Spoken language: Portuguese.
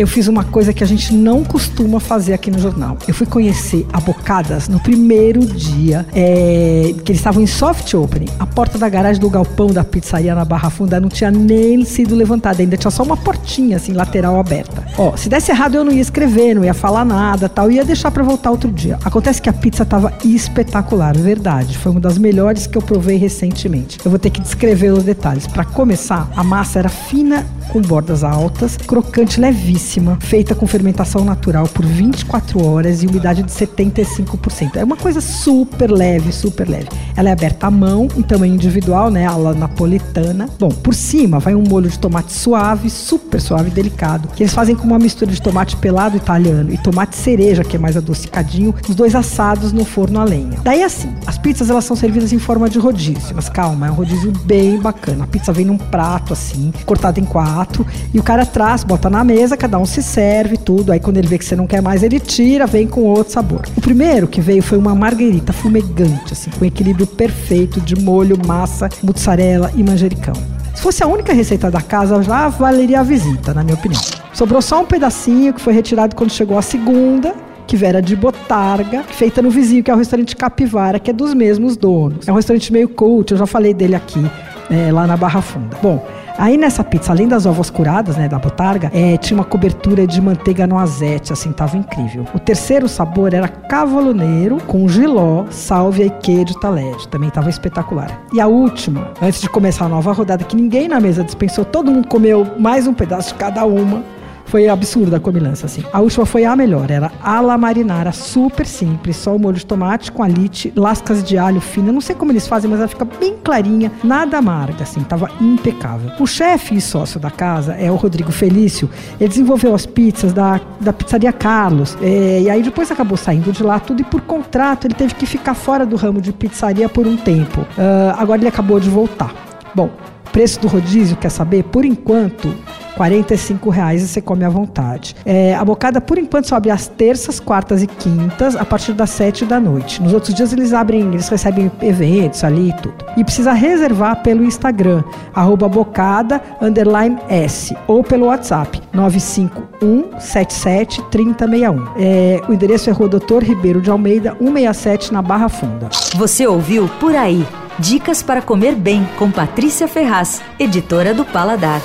eu fiz uma coisa que a gente não costuma fazer aqui no jornal. Eu fui conhecer a Bocadas no primeiro dia é, que eles estavam em soft opening. A porta da garagem do galpão da pizzaria na Barra Funda não tinha nem sido levantada, ainda tinha só uma portinha assim lateral aberta. Ó, se desse errado eu não ia escrever, não ia falar nada, tal, ia deixar para voltar outro dia. Acontece que a pizza tava espetacular, verdade. Foi uma das melhores que eu provei recentemente. Eu vou ter que descrever os detalhes. Para começar, a massa era fina com bordas altas, crocante levíssima, feita com fermentação natural por 24 horas e umidade de 75%. É uma coisa super leve, super leve. Ela é aberta à mão, em tamanho individual, né? A napolitana. Bom, por cima vai um molho de tomate suave, super suave e delicado, que eles fazem com uma mistura de tomate pelado italiano e tomate cereja, que é mais adocicadinho, os dois assados no forno a lenha. Daí assim, as pizzas elas são servidas em forma de rodízio, mas calma, é um rodízio bem bacana. A pizza vem num prato assim, cortado em quatro, e o cara traz, bota na mesa, cada um se serve tudo. Aí quando ele vê que você não quer mais, ele tira, vem com outro sabor. O primeiro que veio foi uma marguerita fumegante, assim, com equilíbrio perfeito de molho, massa, mussarela e manjericão. Se fosse a única receita da casa, já valeria a visita, na minha opinião. Sobrou só um pedacinho que foi retirado quando chegou a segunda, que era de botarga, feita no vizinho, que é o restaurante Capivara, que é dos mesmos donos. É um restaurante meio cult, eu já falei dele aqui, é, lá na Barra Funda. Bom, Aí nessa pizza, além das ovas curadas, né, da botarga, é, tinha uma cobertura de manteiga noisette, assim, tava incrível. O terceiro sabor era cavaloneiro com giló, sálvia e queijo talede, também tava espetacular. E a última, antes de começar a nova rodada, que ninguém na mesa dispensou, todo mundo comeu mais um pedaço de cada uma foi absurda a comilança, assim. A última foi a melhor, era ala marinara, super simples, só o molho de tomate com alite, lascas de alho fina, não sei como eles fazem, mas ela fica bem clarinha, nada amarga, assim, tava impecável. O chefe e sócio da casa é o Rodrigo Felício, ele desenvolveu as pizzas da, da pizzaria Carlos, é, e aí depois acabou saindo de lá tudo, e por contrato ele teve que ficar fora do ramo de pizzaria por um tempo. Uh, agora ele acabou de voltar. Bom, preço do rodízio, quer saber? Por enquanto, 45 reais e você come à vontade. É, a bocada, por enquanto, só abre às terças, quartas e quintas, a partir das 7 da noite. Nos outros dias eles abrem, eles recebem eventos ali e tudo. E precisa reservar pelo Instagram, arroba bocada, underline S, ou pelo WhatsApp, 951 77 3061. É, o endereço é Rua Doutor Ribeiro de Almeida, 167, na Barra Funda. Você ouviu Por Aí. Dicas para comer bem com Patrícia Ferraz, editora do Paladar.